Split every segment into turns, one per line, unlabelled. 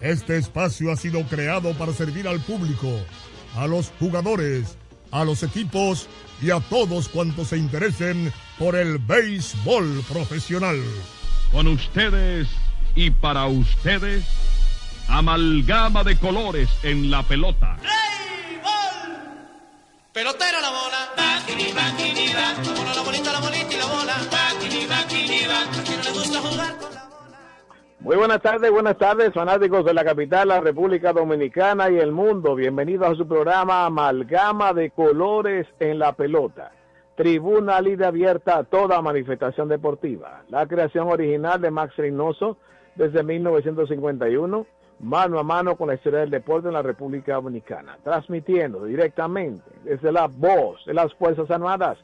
Este espacio ha sido creado para servir al público, a los jugadores, a los equipos y a todos cuantos se interesen por el béisbol profesional.
Con ustedes y para ustedes, amalgama de colores en la pelota.
¡Béisbol! Pelotera la bola. Bakini, bakini, ba. La bola, la bolita, la bolita y la bola. Bakini, bakini, ba. A quien no le gusta jugar con la bola.
Muy buenas tardes, buenas tardes, fanáticos de la capital, la República Dominicana y el mundo. Bienvenidos a su programa Amalgama de Colores en la Pelota. Tribuna libre abierta a toda manifestación deportiva. La creación original de Max Reynoso desde 1951, mano a mano con la historia del deporte en la República Dominicana. Transmitiendo directamente desde la voz de las Fuerzas Armadas,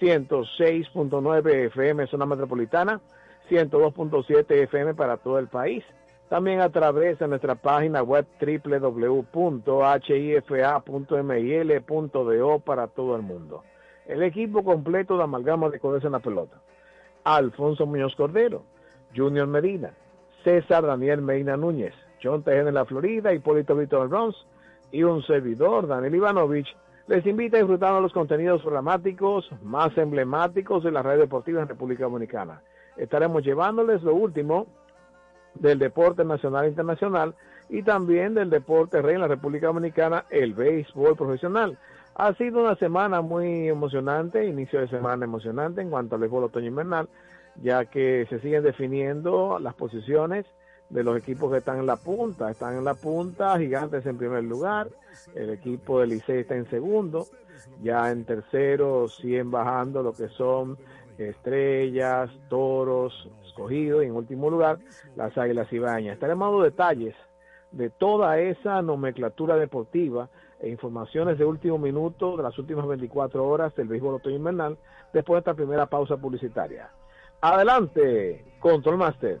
106.9 FM zona metropolitana, 102.7 FM para todo el país. También a través de nuestra página web www.hifa.mil.do para todo el mundo. El equipo completo de amalgama de colores en la pelota. Alfonso Muñoz Cordero, Junior Medina, César Daniel Medina Núñez, John Tejeda en la Florida, Hipólito Víctor Bronx y un servidor, Daniel Ivanovich, les invita a disfrutar de los contenidos dramáticos más emblemáticos de la red deportiva en República Dominicana. Estaremos llevándoles lo último del deporte nacional e internacional y también del deporte rey en la República Dominicana, el béisbol profesional. Ha sido una semana muy emocionante, inicio de semana emocionante en cuanto al béisbol otoño invernal, ya que se siguen definiendo las posiciones de los equipos que están en la punta. Están en la punta, Gigantes en primer lugar, el equipo del Licey está en segundo, ya en tercero siguen bajando lo que son Estrellas, Toros, Escogido y en último lugar las Águilas Ibañas. Estaremos dando detalles de toda esa nomenclatura deportiva e informaciones de último minuto de las últimas 24 horas del béisbol otoño invernal después de esta primera pausa publicitaria. Adelante, Control Master.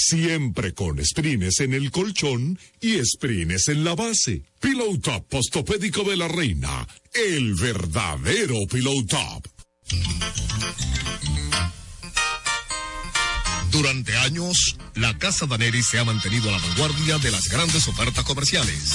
Siempre con sprines en el colchón y sprines en la base. Pillow Top Postopédico de la Reina. El verdadero Pillow Top.
Durante años, la Casa Daneri se ha mantenido a la vanguardia de las grandes ofertas comerciales.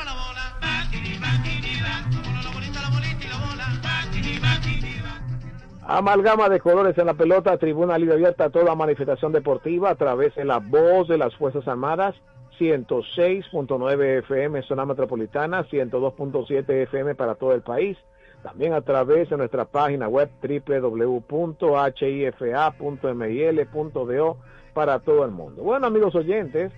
Amalgama de colores en la pelota, tribuna libre abierta a toda manifestación deportiva a través de la voz de las Fuerzas Armadas, 106.9 FM zona metropolitana, 102.7 FM para todo el país. También a través de nuestra página web www.hifa.mil.do para todo el mundo. Bueno, amigos oyentes,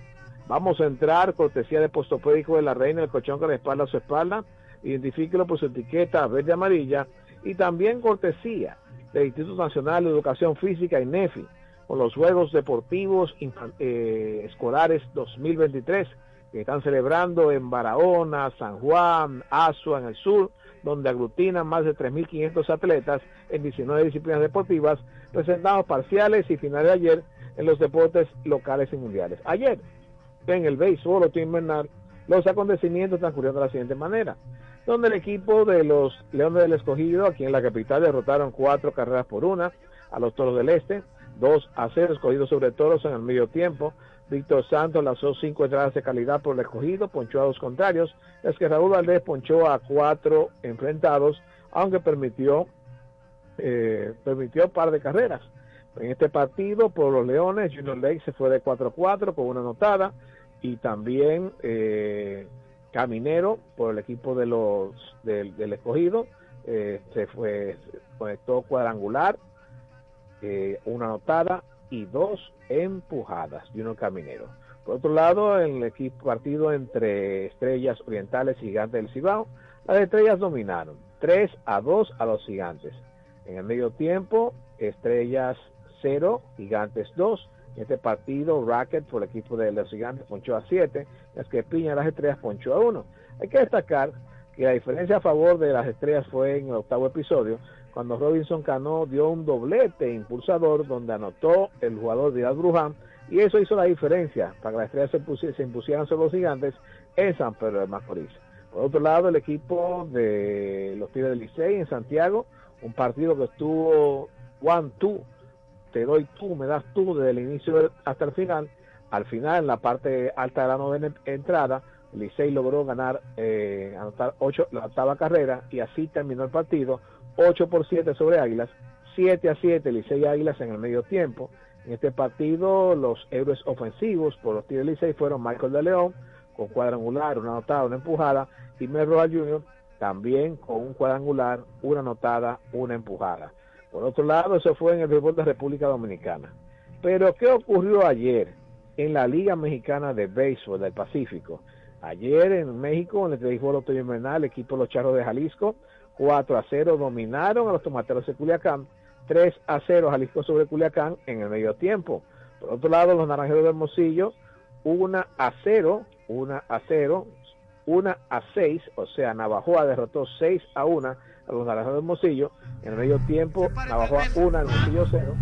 vamos a entrar cortesía de postopédico de la reina del colchón que le espalda a su espalda. Identifíquelo por su etiqueta verde amarilla y también cortesía del Instituto Nacional de Educación Física INEFI con los Juegos Deportivos eh, Escolares 2023 que están celebrando en Barahona, San Juan, Azua en el sur, donde aglutinan más de 3.500 atletas en 19 disciplinas deportivas, presentados parciales y finales de ayer en los deportes locales y mundiales. Ayer, en el béisbol o invernal, los acontecimientos transcurrieron de la siguiente manera, donde el equipo de los Leones del Escogido, aquí en la capital, derrotaron cuatro carreras por una a los Toros del Este, dos a cero escogidos sobre Toros en el medio tiempo. Víctor Santos lanzó cinco entradas de calidad por el escogido, ponchó a dos contrarios, es que Raúl Valdés ponchó a cuatro enfrentados, aunque permitió eh, permitió par de carreras. En este partido, por los Leones, Junior Lake se fue de 4-4 con una anotada y también eh, Caminero por el equipo de los del, escogido se fue se conectó cuadrangular, eh, una anotada y dos empujadas Junior Caminero. Por otro lado, el equipo partido entre Estrellas Orientales y Gigantes del Cibao, las Estrellas dominaron 3 a 2 a los Gigantes. En el medio tiempo, Estrellas 0, Gigantes 2. Este partido, Racket por el equipo de los Gigantes ponchó a 7, las que Piña las Estrellas ponchó a 1. Hay que destacar que la diferencia a favor de las Estrellas fue en el octavo episodio, cuando Robinson Cano dio un doblete impulsador donde anotó el jugador Vidal Bruján y eso hizo la diferencia para que las Estrellas se, pusi- se impusieran sobre los Gigantes en San Pedro de Macorís. Por otro lado, el equipo de los Tigres del Licey en Santiago, un partido que estuvo one-two, te doy tú, me das tú desde el inicio hasta el final. Al final, en la parte alta de la novena entrada, Licey logró ganar, eh, anotar ocho, la octava carrera y así terminó el partido, 8 por 7 sobre Águilas, 7 a 7 Licey Águilas en el medio tiempo. En este partido, los héroes ofensivos por los Tigres Licey fueron Michael de León, con cuadrangular, una anotada, una empujada, y Mel Rojas Jr. también con un cuadrangular, una anotada, una empujada. Por otro lado, eso fue en el béisbol de República Dominicana. Pero, ¿qué ocurrió ayer en la Liga Mexicana de Béisbol del Pacífico? Ayer en México, en el béisbol otoño invernal, el equipo los Charros de Jalisco, 4 a 0 dominaron a los Tomateros de Culiacán, 3 a 0 Jalisco sobre Culiacán en el medio tiempo. Por otro lado, los Naranjeros de Hermosillo, 1 a 0, 1 a 0, 1 a 6, o sea, Navajoa derrotó 6 a 1 a los Naranjeros de Hermosillo. En el medio tiempo, Navajoa 1, Hermosillo 0.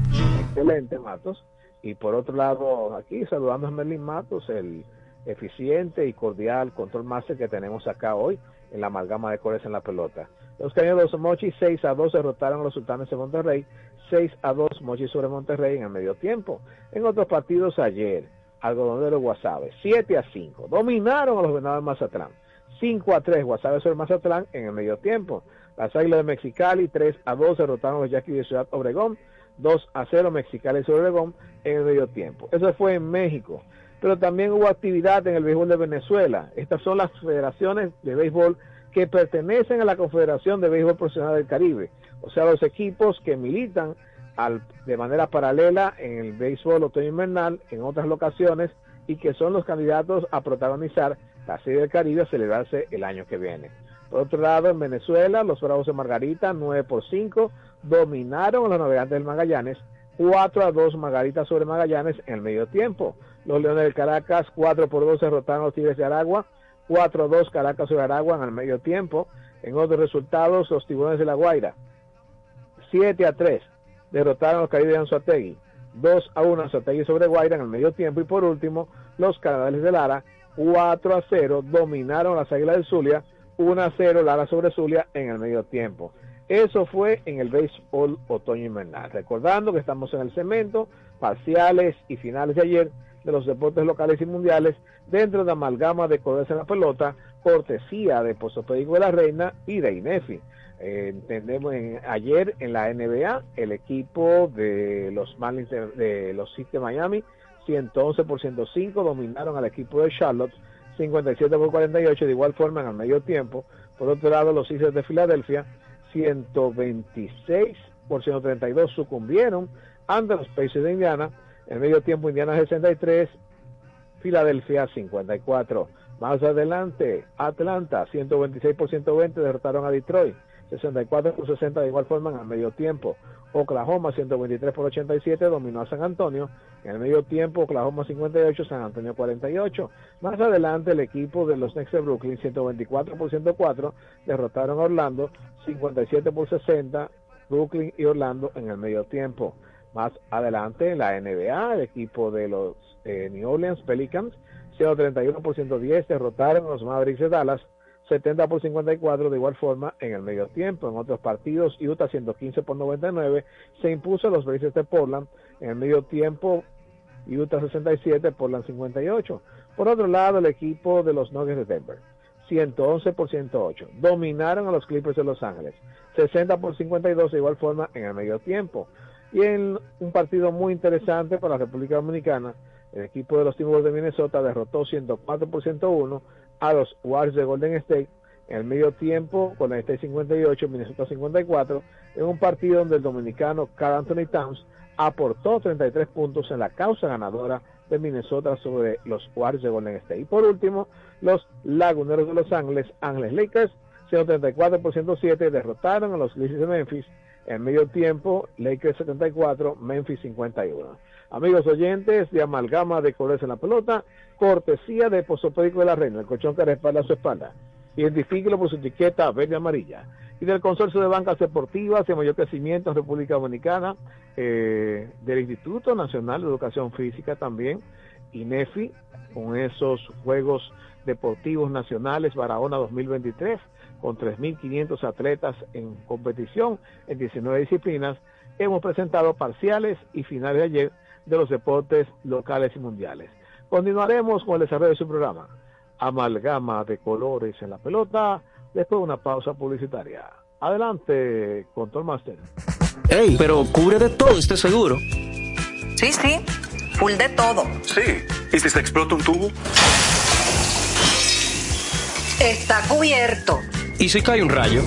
Excelente, Matos. Y por otro lado, aquí saludando a Merlin Matos, el eficiente y cordial control master que tenemos acá hoy en la amalgama de colores en la pelota. Los caños de los Mochis 6 a 2 derrotaron a los sultanes de Monterrey, 6 a 2 Mochis sobre Monterrey en el medio tiempo. En otros partidos ayer, los Guasabes, 7 a 5, dominaron a los venados de Mazatlán, 5 a 3 Guasave sobre Mazatlán en el medio tiempo. Las Águilas de Mexicali 3 a 2 derrotaron a los Yaquis de Ciudad Obregón. 2 a 0 Mexicali sobre Oregón en el medio tiempo. Eso fue en México. Pero también hubo actividad en el béisbol de Venezuela. Estas son las federaciones de béisbol que pertenecen a la Confederación de Béisbol Profesional del Caribe. O sea, los equipos que militan de manera paralela en el béisbol otoño invernal en otras locaciones y que son los candidatos a protagonizar la Serie del Caribe a celebrarse el año que viene. Por otro lado, en Venezuela, los Bravos de Margarita, 9 por 5, dominaron a los navegantes del Magallanes, 4 a 2 Margarita sobre Magallanes en el medio tiempo. Los Leones del Caracas, 4 por 2 derrotaron a los Tigres de Aragua, 4 a 2 Caracas sobre Aragua en el medio tiempo. En otros resultados, los Tiburones de la Guaira, 7 a 3 derrotaron a los Caribes de Anzuategui, 2 a 1 Anzuategui sobre Guaira en el medio tiempo. Y por último, los Canadales de Lara, 4 a 0 dominaron a las Águilas del Zulia, 1 a 0 Lara sobre Zulia en el medio tiempo. Eso fue en el béisbol otoño invernal. Recordando que estamos en el cemento, parciales y finales de ayer de los deportes locales y mundiales dentro de amalgama de colores en la pelota, cortesía de Posopédico de la Reina y de INEFI. Eh, entendemos en, ayer en la NBA el equipo de los Marlins de, de los City de Miami 111 por 105 dominaron al equipo de Charlotte 57 por 48 de igual forma en el medio tiempo. Por otro lado los Sixers de Filadelfia 126 por 132 sucumbieron. Ante los Pacers de Indiana en medio tiempo Indiana 63 Filadelfia 54 más adelante Atlanta 126 por 120 derrotaron a Detroit 64 por 60 de igual forma en el medio tiempo. Oklahoma 123 por 87 dominó a San Antonio. En el medio tiempo Oklahoma 58, San Antonio 48. Más adelante el equipo de los Knicks de Brooklyn 124 por 104 derrotaron a Orlando 57 por 60 Brooklyn y Orlando en el medio tiempo. Más adelante en la NBA el equipo de los eh, New Orleans Pelicans 131 por 110 derrotaron a los Mavericks de Dallas 70 por 54 de igual forma en el medio tiempo. En otros partidos, Utah 115 por 99 se impuso a los Blazers de Portland. En el medio tiempo, Utah 67, Portland 58. Por otro lado, el equipo de los Nuggets de Denver 111 por 108 dominaron a los Clippers de Los Ángeles. 60 por 52 de igual forma en el medio tiempo. Y en un partido muy interesante para la República Dominicana, el equipo de los Timberwolves de Minnesota derrotó 104 por 101 a los Warriors de Golden State en el medio tiempo, con State 58, Minnesota 54, en un partido donde el dominicano Carl Anthony Towns aportó 33 puntos en la causa ganadora de Minnesota sobre los Warriors de Golden State. Y por último, los Laguneros de Los Ángeles, Ángeles Lakers, 134 por 107, derrotaron a los Grizzlies de Memphis en medio tiempo, Lakers 74, Memphis 51. Amigos oyentes de Amalgama de Colores en la Pelota, cortesía de Posopédico de la Reina, el colchón que respalda su espalda. Identifíquelo por su etiqueta verde amarilla. Y del Consorcio de Bancas Deportivas de Mayor Crecimiento en República Dominicana, eh, del Instituto Nacional de Educación Física también, INEFI, con esos Juegos Deportivos Nacionales Barahona 2023, con 3.500 atletas en competición en 19 disciplinas, hemos presentado parciales y finales de ayer de los deportes locales y mundiales. Continuaremos con el desarrollo de su programa. Amalgama de colores en la pelota, después de una pausa publicitaria. Adelante, Control Master.
Ey, pero cubre de todo este seguro.
Sí, sí, full de todo.
Sí, ¿y si se explota un tubo?
Está cubierto.
¿Y si cae un rayo?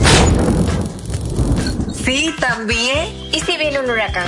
Sí, también.
¿Y si viene un huracán?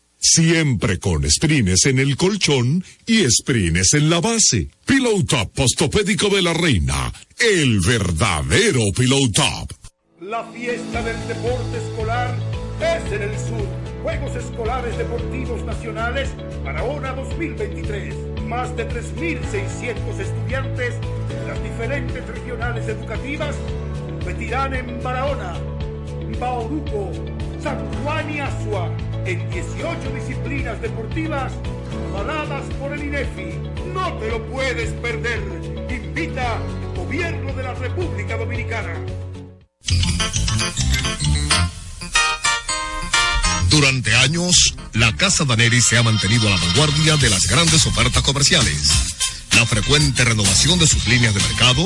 Siempre con sprines en el colchón y sprines en la base. Pillow Top Postopédico de la Reina. El verdadero Pillow Top.
La fiesta del deporte escolar es en el sur. Juegos Escolares Deportivos Nacionales Barahona 2023. Más de 3.600 estudiantes de las diferentes regionales educativas competirán en Barahona, Bauruco, San Juan y Asua en 18 disciplinas deportivas avaladas por el INEFI. No te lo puedes perder. Invita Gobierno de la República Dominicana.
Durante años, la Casa Daneri se ha mantenido a la vanguardia de las grandes ofertas comerciales. La frecuente renovación de sus líneas de mercado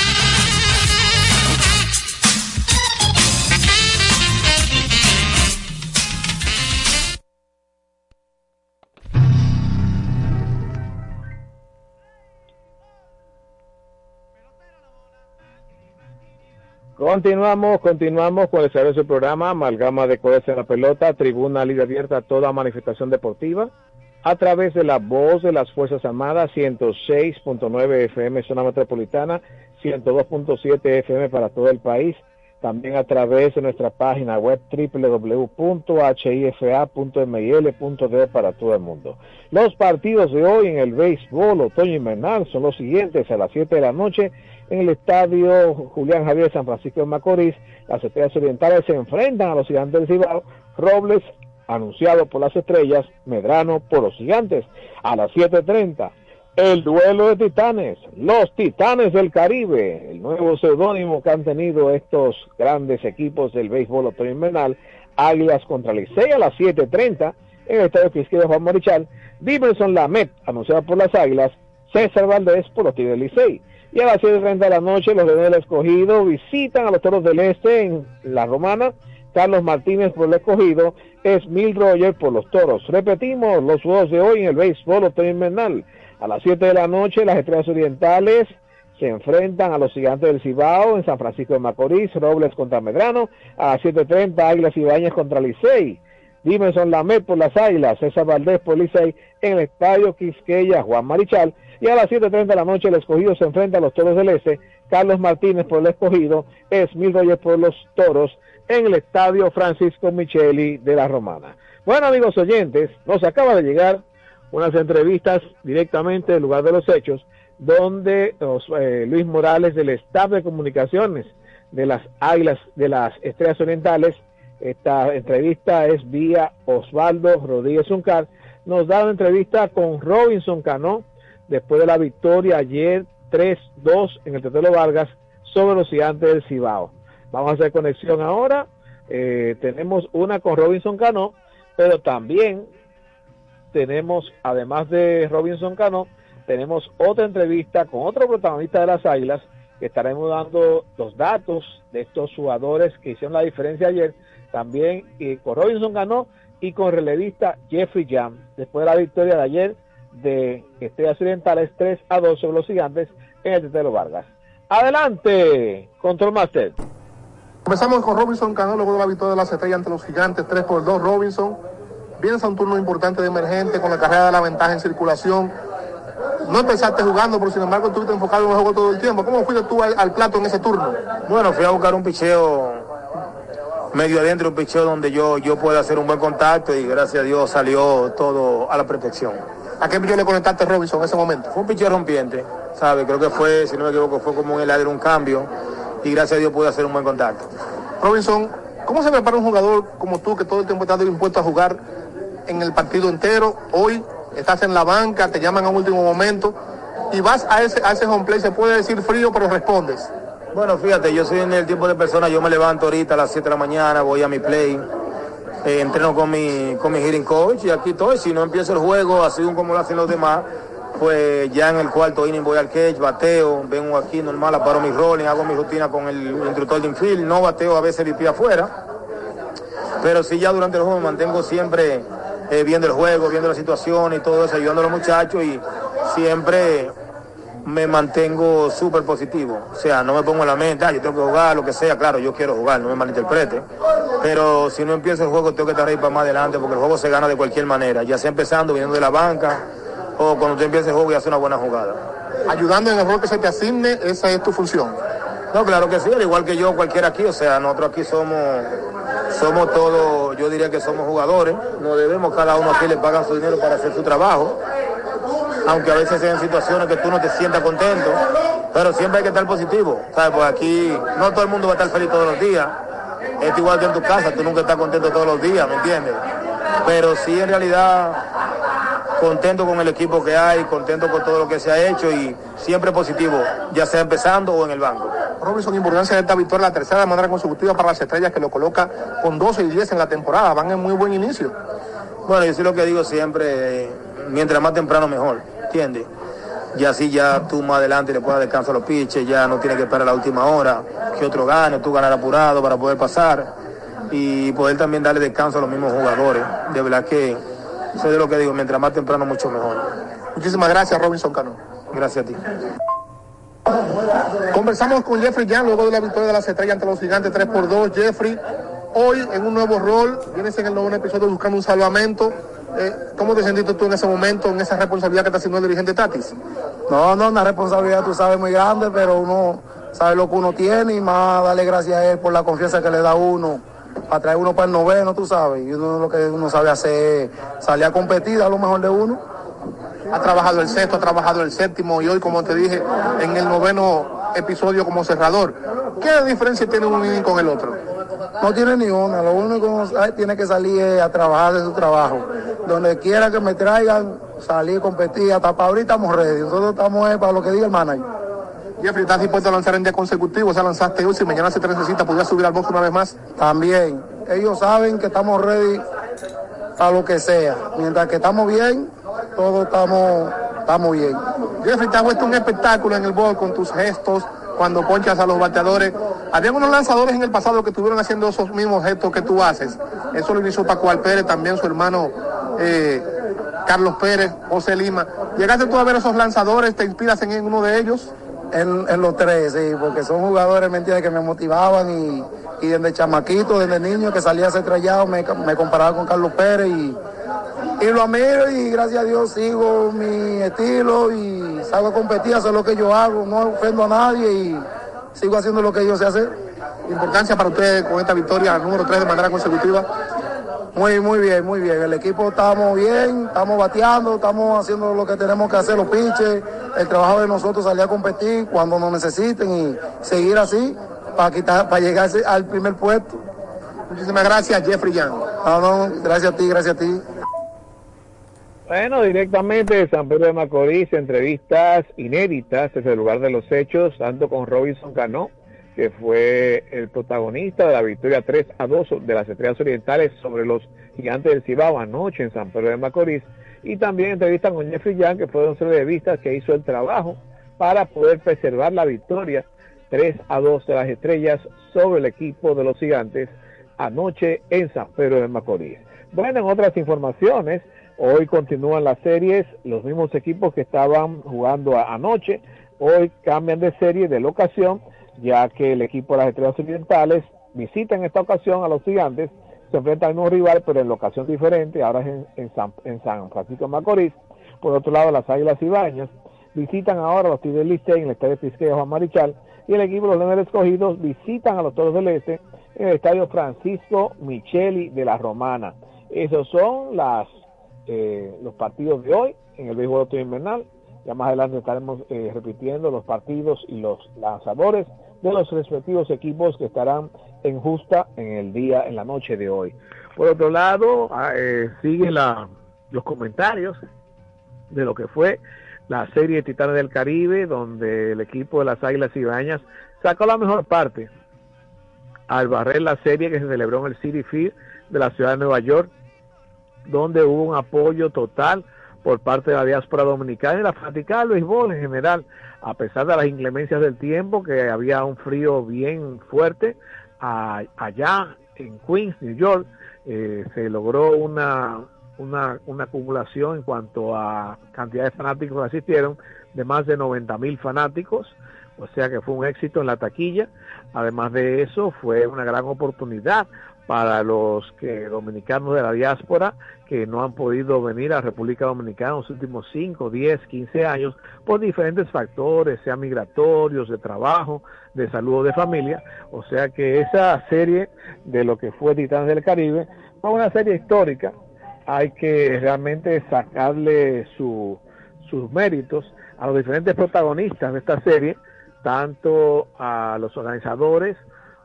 Continuamos, continuamos con el servicio del programa Amalgama de Codes en la Pelota, Tribuna Libre Abierta a toda manifestación deportiva, a través de la voz de las Fuerzas Armadas, 106.9 FM zona metropolitana, 102.7 FM para todo el país, también a través de nuestra página web www.hifa.mil.de para todo el mundo. Los partidos de hoy en el béisbol otoño invernal son los siguientes a las 7 de la noche en el estadio Julián Javier San Francisco de Macorís. Las estrellas orientales se enfrentan a los gigantes del Cibao. Robles, anunciado por las estrellas, Medrano por los gigantes. A las 7.30, el duelo de titanes, los titanes del Caribe, el nuevo seudónimo que han tenido estos grandes equipos del béisbol otoño invernal. Águilas contra Licey a las 7.30 en el estadio Quisqueya Juan Marichal. Diverson Lamet, anunciado por las Águilas. César Valdés por los Tigres Licey. Y a las 7.30 de la noche, los Leones del Escogido visitan a los Toros del Este en La Romana. Carlos Martínez por el Escogido, es Mil Roger por los Toros. Repetimos los juegos de hoy en el béisbol otoño invernal. A las 7 de la noche, las Estrellas Orientales se enfrentan a los Gigantes del Cibao en San Francisco de Macorís, Robles contra Medrano. A las 7.30, Águilas Ibañez contra Licey. Dimenson Lamet por las Águilas, César Valdés por Licey en el Estadio Quisqueya, Juan Marichal. Y a las 7.30 de la noche el escogido se enfrenta a los Toros del Este, Carlos Martínez por el escogido, Esmil Reyes por los Toros en el Estadio Francisco Micheli de la Romana. Bueno amigos oyentes, nos acaba de llegar unas entrevistas directamente del lugar de los hechos, donde eh, Luis Morales del staff de comunicaciones de las Águilas de las Estrellas Orientales, esta entrevista es vía Osvaldo Rodríguez Uncar, nos da una entrevista con Robinson Cano, después de la victoria ayer 3-2 en el Tetelo Vargas sobre los gigantes del Cibao. Vamos a hacer conexión ahora. Eh, tenemos una con Robinson Cano, pero también tenemos, además de Robinson Cano, tenemos otra entrevista con otro protagonista de las Águilas, que estaremos dando los datos de estos jugadores que hicieron la diferencia ayer, también y con Robinson Cano y con el relevista Jeffrey Jam, después de la victoria de ayer de Estrellas Orientales 3 a 2 sobre los gigantes en el Tetelo Vargas. Adelante, Control Master.
Comenzamos con Robinson Cano, luego de la victoria de las estrellas ante los gigantes 3 por 2. Robinson, vienes a un turno importante de emergente con la carrera de la ventaja en circulación. No empezaste jugando, pero sin embargo estuviste enfocado en el juego todo el tiempo. ¿Cómo fuiste tú al, al plato en ese turno?
Bueno, fui a buscar un picheo medio adentro, un picheo donde yo, yo pueda hacer un buen contacto y gracias a Dios salió todo a la perfección.
¿A qué picheo le conectaste Robinson en ese momento?
Fue un picheo rompiente, ¿sabe? Creo que fue, si no me equivoco, fue como un heladero, un cambio y gracias a Dios pude hacer un buen contacto.
Robinson, ¿cómo se prepara un jugador como tú que todo el tiempo está dispuesto a jugar en el partido entero? Hoy estás en la banca, te llaman a último momento y vas a ese, a ese home play, se puede decir frío, pero respondes.
Bueno, fíjate, yo soy en el tipo de persona, yo me levanto ahorita a las 7 de la mañana, voy a mi play, eh, entreno con mi, con mi hitting coach y aquí estoy. Si no empiezo el juego así como lo hacen los demás, pues ya en el cuarto inning voy al catch, bateo, vengo aquí normal, aparo mi rolling, hago mi rutina con el instructor de infield, no bateo a veces VP afuera, pero sí ya durante el juego mantengo siempre eh, viendo el juego, viendo la situación y todo eso, ayudando a los muchachos y siempre me mantengo súper positivo. O sea, no me pongo en la mente, ah, yo tengo que jugar, lo que sea, claro, yo quiero jugar, no me malinterprete. Pero si no empiezo el juego, tengo que estar ahí para más adelante, porque el juego se gana de cualquier manera, ya sea empezando, viniendo de la banca, o cuando tú empieces el juego y haces una buena jugada.
Ayudando en el rol que se te asigne, esa es tu función.
No, claro que sí, al igual que yo, cualquiera aquí, o sea, nosotros aquí somos, somos todos, yo diría que somos jugadores, no debemos, cada uno aquí le pagan su dinero para hacer su trabajo, aunque a veces sean situaciones que tú no te sientas contento, pero siempre hay que estar positivo, ¿sabes? Pues aquí no todo el mundo va a estar feliz todos los días, es igual que en tu casa, tú nunca estás contento todos los días, ¿me entiendes? Pero sí, en realidad, contento con el equipo que hay, contento con todo lo que se ha hecho y siempre positivo, ya sea empezando o en el banco.
Robinson, importancia de esta victoria, la tercera de manera consecutiva para las estrellas que lo coloca con 12 y 10 en la temporada, van en muy buen inicio.
Bueno, yo sí lo que digo siempre, eh, mientras más temprano mejor, ¿entiendes? Y así ya tú más adelante le puedas descansar los pitches, ya no tienes que esperar la última hora, que otro gane, tú ganar apurado para poder pasar y poder también darle descanso a los mismos jugadores. De verdad que eso es lo que digo, mientras más temprano mucho mejor.
Muchísimas gracias, Robinson Cano.
Gracias a ti.
Conversamos con Jeffrey Jan luego de la victoria de las estrellas ante los gigantes 3 por 2. Jeffrey, hoy en un nuevo rol, vienes en el nuevo episodio buscando un salvamento. Eh, ¿Cómo te sentiste tú en ese momento, en esa responsabilidad que está haciendo el dirigente Tatis?
No, no, una responsabilidad, tú sabes, muy grande, pero uno sabe lo que uno tiene y más darle gracias a él por la confianza que le da a uno para traer uno para el noveno, tú sabes. Y uno lo que uno sabe hacer es salir a competir a lo mejor de uno.
Ha trabajado el sexto, ha trabajado el séptimo y hoy, como te dije, en el noveno episodio como cerrador. ¿Qué diferencia tiene un inning con el otro?
No tiene ni una, lo único que tiene que salir es a trabajar de su trabajo. Donde quiera que me traigan, salir, competir, hasta para ahorita estamos ready. Nosotros estamos para lo que diga el manager.
Jeffrey, ¿estás dispuesto a lanzar en día consecutivo? O sea, lanzaste hoy, si mañana se te necesita, ¿podrías subir al box una vez más?
También. Ellos saben que estamos ready para lo que sea. Mientras que estamos bien, todos estamos, estamos bien.
Jeffrey, te has puesto un espectáculo en el box con tus gestos, cuando ponchas a los bateadores. Había unos lanzadores en el pasado que estuvieron haciendo esos mismos gestos que tú haces. Eso lo hizo Paco Pérez, también su hermano eh, Carlos Pérez, José Lima. ¿Llegaste tú a ver esos lanzadores? ¿Te inspiras en uno de ellos?
En, los tres, sí, porque son jugadores, ¿me entiendes?, que me motivaban y, desde chamaquito, desde niño que salía a ser trayado, me, me comparaba con Carlos Pérez y, y lo admiro y gracias a Dios sigo mi estilo y salgo a competir, hacer lo que yo hago, no ofendo a nadie y sigo haciendo lo que yo sé hacer.
Importancia para ustedes con esta victoria número 3 de manera consecutiva.
Muy, muy bien, muy bien. El equipo estamos bien, estamos bateando, estamos haciendo lo que tenemos que hacer, los pinches, el trabajo de nosotros, salir a competir cuando nos necesiten y seguir así para quitar, para llegar al primer puesto.
Muchísimas gracias, Jeffrey Young.
No, no, gracias a ti, gracias a ti.
Bueno, directamente de San Pedro de Macorís, entrevistas inéditas desde el lugar de los hechos, tanto con Robinson Cano, que fue el protagonista de la victoria 3 a 2 de las Estrellas Orientales sobre los Gigantes del Cibao anoche en San Pedro de Macorís, y también entrevista con Jeffrey Young, que fue un entrevistas que hizo el trabajo para poder preservar la victoria 3 a 2 de las Estrellas sobre el equipo de los Gigantes anoche en San Pedro de Macorís. Bueno, en otras informaciones, Hoy continúan las series, los mismos equipos que estaban jugando anoche, hoy cambian de serie, de locación, ya que el equipo de las Estrellas Orientales visita en esta ocasión a los gigantes, se enfrenta al mismo rival, pero en locación diferente, ahora es en, San, Francisco de Macorís. Por otro lado, las Águilas Ibañas visitan ahora a los Tigres Licey en el Estadio Pisqueya Juan Marichal, y el equipo de los Leones Escogidos visitan a los Toros del Este en el Estadio Francisco Micheli de la Romana. Esos son las eh, los partidos de hoy en el béisbol invernal. Ya más adelante estaremos eh, repitiendo los partidos y los lanzadores de los respectivos equipos que estarán en justa en el día, en la noche de hoy. Por otro lado, ah, eh, sigue la, los comentarios de lo que fue la serie de Titanes del Caribe, donde el equipo de las Águilas Ibañas sacó la mejor parte al barrer la serie que se celebró en el City Field de la ciudad de Nueva York donde hubo un apoyo total por parte de la diáspora dominicana y la fanaticada del béisbol en general, a pesar de las inclemencias del tiempo, que había un frío bien fuerte allá en Queens, New York, eh, se logró una, una, una, acumulación en cuanto a cantidad de fanáticos que asistieron, de más de 90 mil fanáticos, o sea que fue un éxito en la taquilla. Además de eso, fue una gran oportunidad para los que dominicanos de la diáspora que no han podido venir a República Dominicana en los últimos 5, 10, 15 años por diferentes factores, sean migratorios, de trabajo, de salud o de familia. O sea que esa serie de lo que fue Titanes del Caribe fue una serie histórica. Hay que realmente sacarle sus méritos a los diferentes protagonistas de esta serie, tanto a los organizadores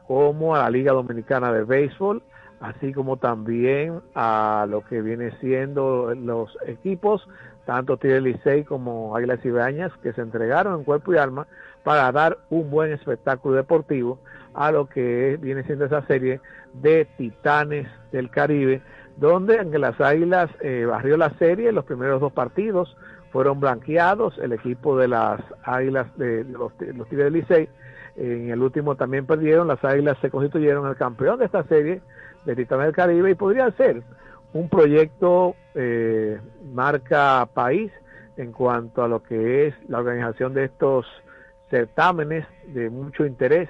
como a la Liga Dominicana de Béisbol, así como también a lo que viene siendo los equipos, tanto Tigre Licey como Águilas Ibañas, que se entregaron en cuerpo y alma para dar un buen espectáculo deportivo a lo que viene siendo esa serie de Titanes del Caribe, donde en las Águilas eh, barrió la serie, los primeros dos partidos fueron blanqueados, el equipo de las Águilas de, los, los Tigres Licey, en el último también perdieron, las Águilas se constituyeron el campeón de esta serie de Titanes del Caribe y podría ser un proyecto eh, marca país en cuanto a lo que es la organización de estos certámenes de mucho interés.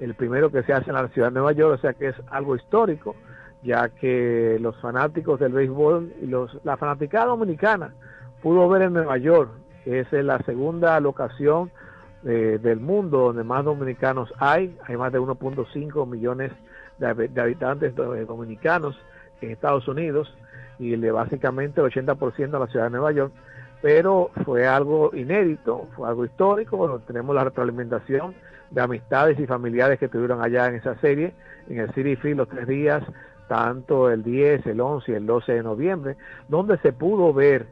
El primero que se hace en la ciudad de Nueva York, o sea que es algo histórico, ya que los fanáticos del béisbol y los, la fanaticada dominicana pudo ver en Nueva York, que es la segunda locación eh, del mundo donde más dominicanos hay, hay más de 1.5 millones de, habitantes dominicanos en Estados Unidos y le básicamente el 80% a la ciudad de Nueva York, pero fue algo inédito, fue algo histórico, tenemos la retroalimentación de amistades y familiares que estuvieron allá en esa serie, en el City Field los tres días, tanto el 10, el 11 y el 12 de noviembre, donde se pudo ver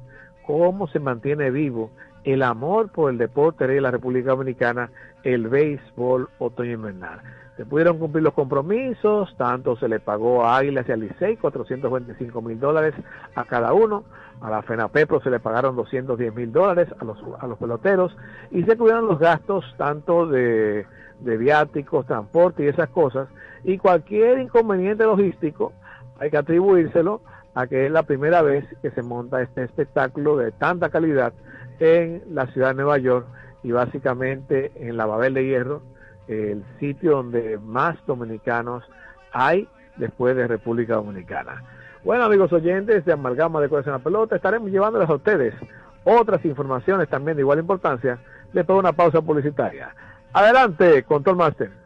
cómo se mantiene vivo el amor por el deporte de la República Dominicana, el béisbol otoño-invernal. Se pudieron cumplir los compromisos, tanto se le pagó a Águilas y a Licey 425 mil dólares a cada uno, a la FENAPEPRO se le pagaron 210 mil dólares a los, a los peloteros y se cubrieron los gastos tanto de, de viáticos, transporte y esas cosas, y cualquier inconveniente logístico hay que atribuírselo a que es la primera vez que se monta este espectáculo de tanta calidad en la ciudad de Nueva York y básicamente en la Babel de Hierro, el sitio donde más dominicanos hay después de República Dominicana. Bueno, amigos oyentes de Amalgama de Corazón a Pelota, estaremos llevándoles a ustedes otras informaciones también de igual importancia después de una pausa publicitaria. Adelante, Control Master.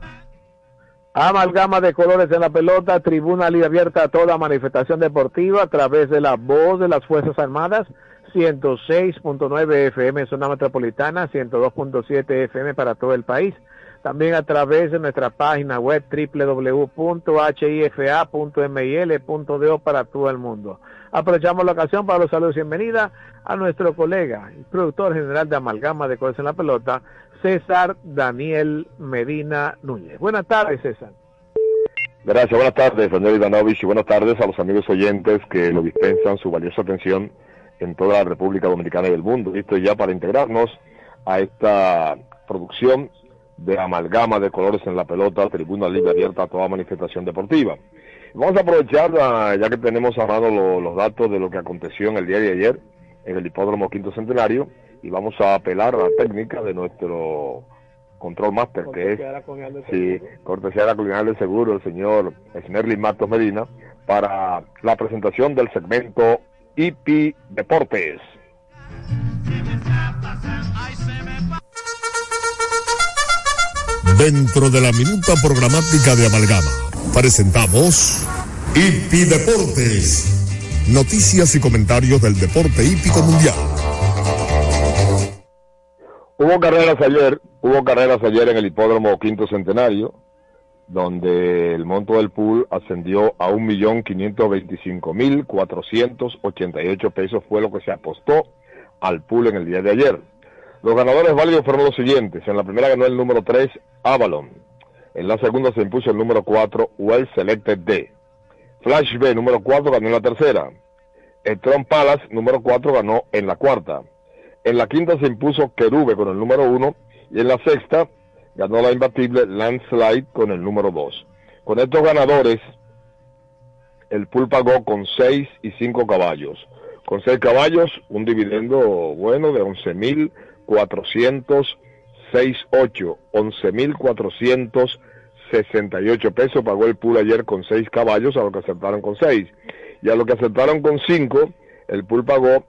Amalgama de colores en la pelota, tribuna libre abierta a toda manifestación deportiva a través de la voz de las Fuerzas Armadas, 106.9 FM zona metropolitana, 102.7 FM para todo el país. También a través de nuestra página web www.hifa.mil.do para todo el mundo. Aprovechamos la ocasión para los saludos y bienvenida a nuestro colega y productor general de Amalgama de Colores en la Pelota, César Daniel Medina Núñez. Buenas tardes, César.
Gracias, buenas tardes, Daniel Ivanovich, y buenas tardes a los amigos oyentes que lo dispensan su valiosa atención en toda la República Dominicana y el mundo. Listo ya para integrarnos a esta producción de amalgama de colores en la pelota, tribuna libre abierta a toda manifestación deportiva. Vamos a aprovechar, ah, ya que tenemos a los datos de lo que aconteció en el día de ayer en el hipódromo Quinto Centenario, y vamos a apelar a la técnica de nuestro control master, que es Sí, cortesía de la Colonial del Seguro, el señor Snerly Matos Medina, para la presentación del segmento IP Deportes.
Dentro de la minuta programática de Amalgama, presentamos IP Deportes. Noticias y comentarios del deporte hípico mundial.
Hubo carreras ayer, hubo carreras ayer en el hipódromo Quinto Centenario, donde el monto del pool ascendió a 1.525.488 pesos, fue lo que se apostó al pool en el día de ayer. Los ganadores válidos fueron los siguientes. En la primera ganó el número 3, Avalon. En la segunda se impuso el número 4, Well Selected D. Flash B, número 4, ganó en la tercera. El Tron Palace, número 4, ganó en la cuarta. En la quinta se impuso Querube con el número 1 y en la sexta ganó la imbatible Landslide con el número 2. Con estos ganadores, el pool pagó con 6 y 5 caballos. Con 6 caballos, un dividendo bueno de 11.468. 11.468 pesos pagó el pool ayer con 6 caballos, a lo que aceptaron con 6. Y a lo que aceptaron con 5, el pool pagó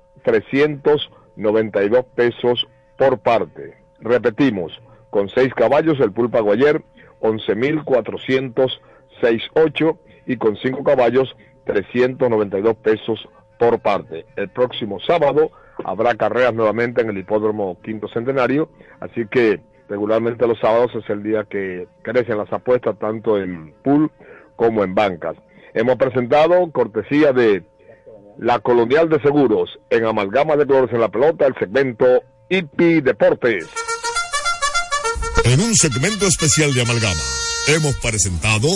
392 pesos por parte. Repetimos, con 6 caballos el pool pagó ayer 11.468 y con 5 caballos 392 pesos por parte. El próximo sábado habrá carreras nuevamente en el hipódromo Quinto Centenario, así que regularmente los sábados es el día que crecen las apuestas tanto en pool como en bancas. Hemos presentado cortesía de la Colonial de Seguros en Amalgama de Colores en la Pelota, el segmento IP Deportes.
En un segmento especial de Amalgama, hemos presentado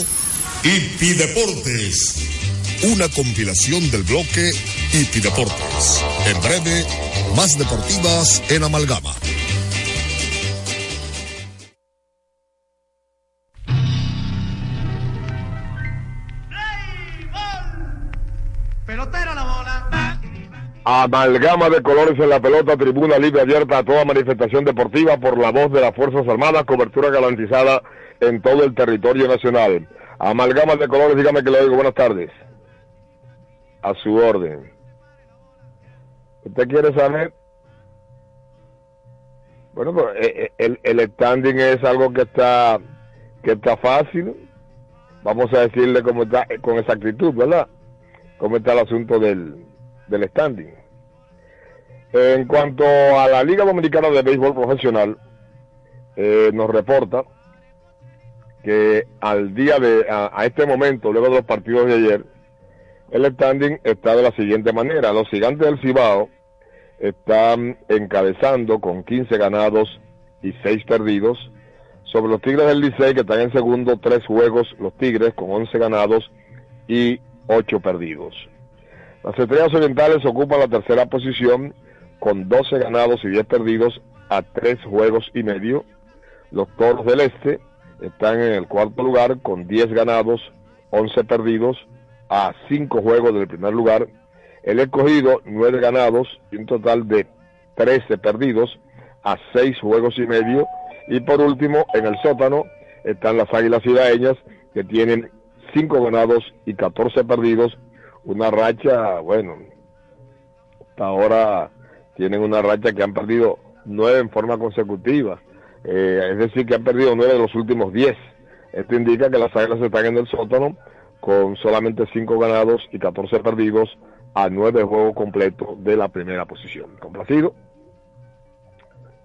IP Deportes, una compilación del bloque IP Deportes. En breve, más deportivas en Amalgama.
Amalgama de colores en la pelota, tribuna libre abierta a toda manifestación deportiva por la voz de las Fuerzas Armadas, cobertura garantizada en todo el territorio nacional. Amalgama de colores, dígame que le oigo, buenas tardes. A su orden. ¿Usted quiere saber? Bueno, pues eh, eh, el, el standing es algo que está que está fácil. Vamos a decirle cómo está eh, con exactitud, ¿verdad? Cómo está el asunto del, del standing. En cuanto a la Liga Dominicana de Béisbol Profesional, eh, nos reporta que al día de, a, a, este momento, luego de los partidos de ayer, el standing está de la siguiente manera. Los gigantes del Cibao están encabezando con 15 ganados y 6 perdidos. Sobre los Tigres del Licey, que están en segundo, tres juegos, los Tigres con 11 ganados y 8 perdidos. Las Estrellas Orientales ocupan la tercera posición con 12 ganados y 10 perdidos a 3 juegos y medio. Los Toros del Este están en el cuarto lugar con 10 ganados, 11 perdidos a 5 juegos del primer lugar. El escogido, 9 ganados y un total de 13 perdidos a 6 juegos y medio. Y por último, en el sótano están las Águilas Cibaeñas que tienen 5 ganados y 14 perdidos. Una racha, bueno, hasta ahora tienen una racha que han perdido 9 en forma consecutiva. Eh, es decir, que han perdido 9 de los últimos 10. Esto indica que las Águilas están en el sótano con solamente 5 ganados y 14 perdidos a 9 juegos completos de la primera posición. Complacido.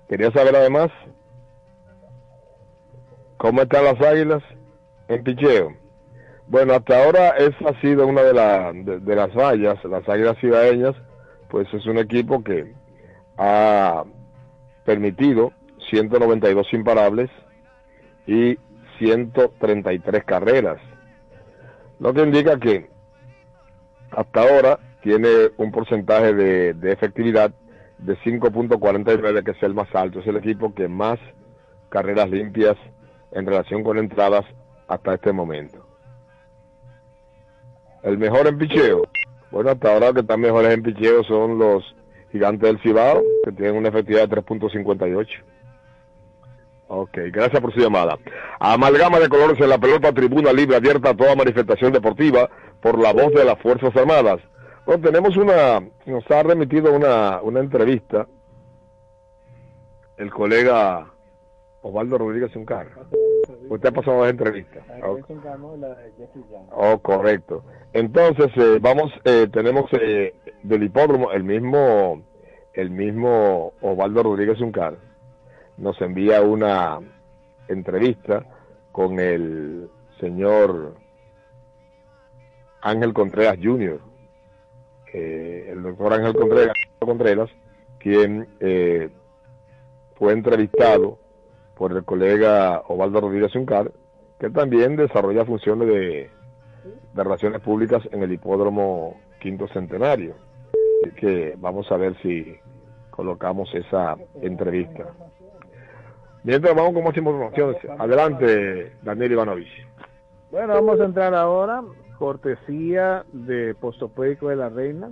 Quería saber además cómo están las Águilas en picheo. Bueno, hasta ahora esa ha sido una de, la, de, las vallas, las Águilas Cibaeñas, pues es un equipo que ha permitido 192 imparables y 133 carreras. Lo que indica que hasta ahora tiene un porcentaje de, de efectividad de 5.49, que es el más alto. Es el equipo que más carreras limpias en relación con entradas hasta este momento. El mejor en picheo. Bueno, hasta ahora que están mejores en picheo son los gigantes del Cibao, que tienen una efectividad de 3.58. Ok, gracias por su llamada. Amalgama de colores en la pelota, tribuna libre abierta a toda manifestación deportiva por la voz de las Fuerzas Armadas. Bueno, tenemos una, nos ha remitido una, una entrevista el colega Osvaldo Rodríguez Uncar. Usted ha pasado las entrevistas. Okay. Oh, correcto. Entonces, eh, vamos, eh, tenemos eh, del hipódromo el mismo, el mismo Osvaldo Rodríguez Uncar nos envía una entrevista con el señor Ángel Contreras Jr., el doctor Ángel Contreras, Contreras quien eh, fue entrevistado por el colega Ovaldo Rodríguez Uncar, que también desarrolla funciones de, de relaciones públicas en el hipódromo Quinto Centenario. Así que vamos a ver si colocamos esa entrevista. Mientras vamos con más informaciones. Adelante, Daniel Ivanovich.
Bueno, vamos a entrar ahora, cortesía de Postopédico de la Reina,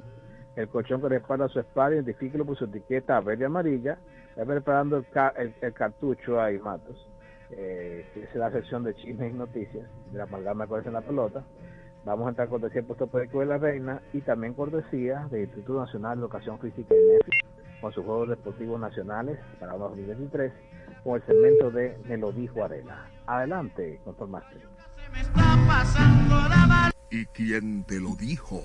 el colchón que respalda su espalda, identifíquelo por su etiqueta verde amarilla, está preparando el, ca el, el cartucho ahí, Matos, eh, es la sección de chismes y noticias, de la amalgama que en la pelota. Vamos a entrar cortesía de Postopédico de la Reina y también cortesía del Instituto Nacional de Educación Física y NEFI, con sus Juegos Deportivos Nacionales para 2023 con el segmento de Me lo dijo Adela. Adelante, doctor Máster.
¿Y quién te lo dijo?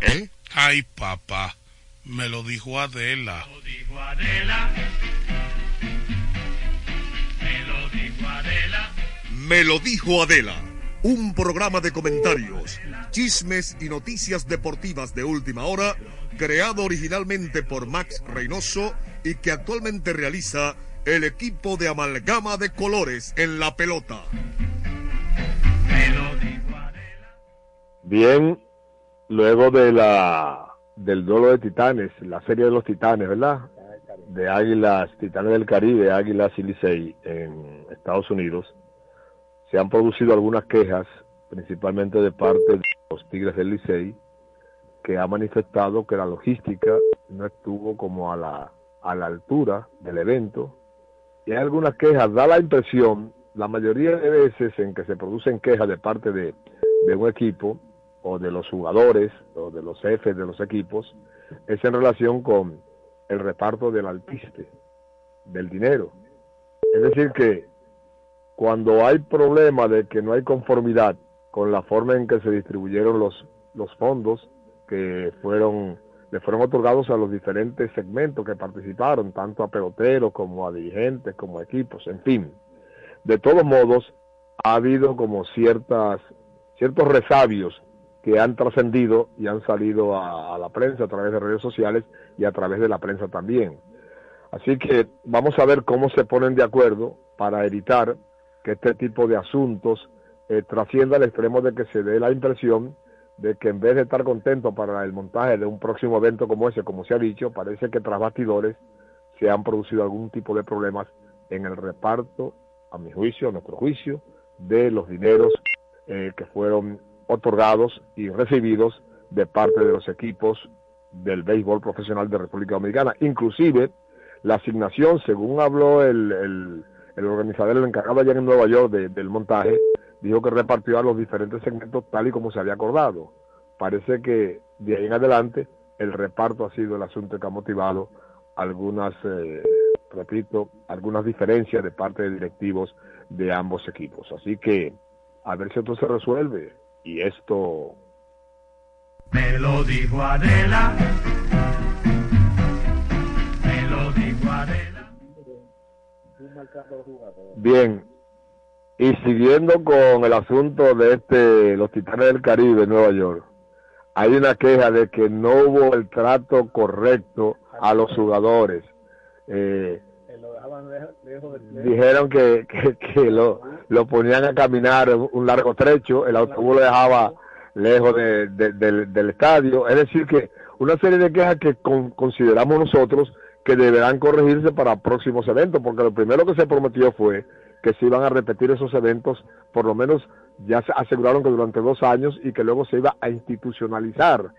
¿Eh? Ay, papá, me lo dijo Adela.
Me lo dijo Adela. Me lo dijo Adela.
Me lo dijo Adela. Un programa de comentarios, chismes y noticias deportivas de última hora, creado originalmente por Max Reynoso y que actualmente realiza el equipo de amalgama de colores en la pelota.
Bien, luego de la del duelo de titanes, la serie de los titanes, ¿verdad? De Águilas, Titanes del Caribe, Águilas y en Estados Unidos, se han producido algunas quejas, principalmente de parte de los Tigres del Licey, que ha manifestado que la logística no estuvo como a la, a la altura del evento, y hay algunas quejas, da la impresión, la mayoría de veces en que se producen quejas de parte de, de un equipo o de los jugadores o de los jefes de los equipos, es en relación con el reparto del alpiste, del dinero. Es decir, que cuando hay problema de que no hay conformidad con la forma en que se distribuyeron los, los fondos que fueron le fueron otorgados a los diferentes segmentos que participaron, tanto a peloteros como a dirigentes, como a equipos, en fin. De todos modos, ha habido como ciertas, ciertos resabios que han trascendido y han salido a, a la prensa a través de redes sociales y a través de la prensa también. Así que vamos a ver cómo se ponen de acuerdo para evitar que este tipo de asuntos eh, trascienda al extremo de que se dé la impresión de que en vez de estar contento para el montaje de un próximo evento como ese, como se ha dicho, parece que tras bastidores se han producido algún tipo de problemas en el reparto, a mi juicio, a nuestro juicio, de los dineros eh, que fueron otorgados y recibidos de parte de los equipos del béisbol profesional de República Dominicana. Inclusive la asignación, según habló el, el, el organizador, el encargado allá en Nueva York de, del montaje, dijo que repartió a los diferentes segmentos tal y como se había acordado. Parece que de ahí en adelante el reparto ha sido el asunto que ha motivado algunas, eh, repito, algunas diferencias de parte de directivos de ambos equipos. Así que a ver si esto se resuelve y esto...
Me lo dijo Adela.
Bien, y siguiendo con el asunto de este los Titanes del Caribe en Nueva York, hay una queja de que no hubo el trato correcto a los jugadores. Eh, dijeron que, que, que lo, lo, ponían a caminar un largo trecho, el autobús lo dejaba lejos de, de, del, del, estadio. Es decir, que una serie de quejas que con, consideramos nosotros que deberán corregirse para próximos eventos, porque lo primero que se prometió fue que se iban a repetir esos eventos, por lo menos ya se aseguraron que durante dos años y que luego se iba a institucionalizar,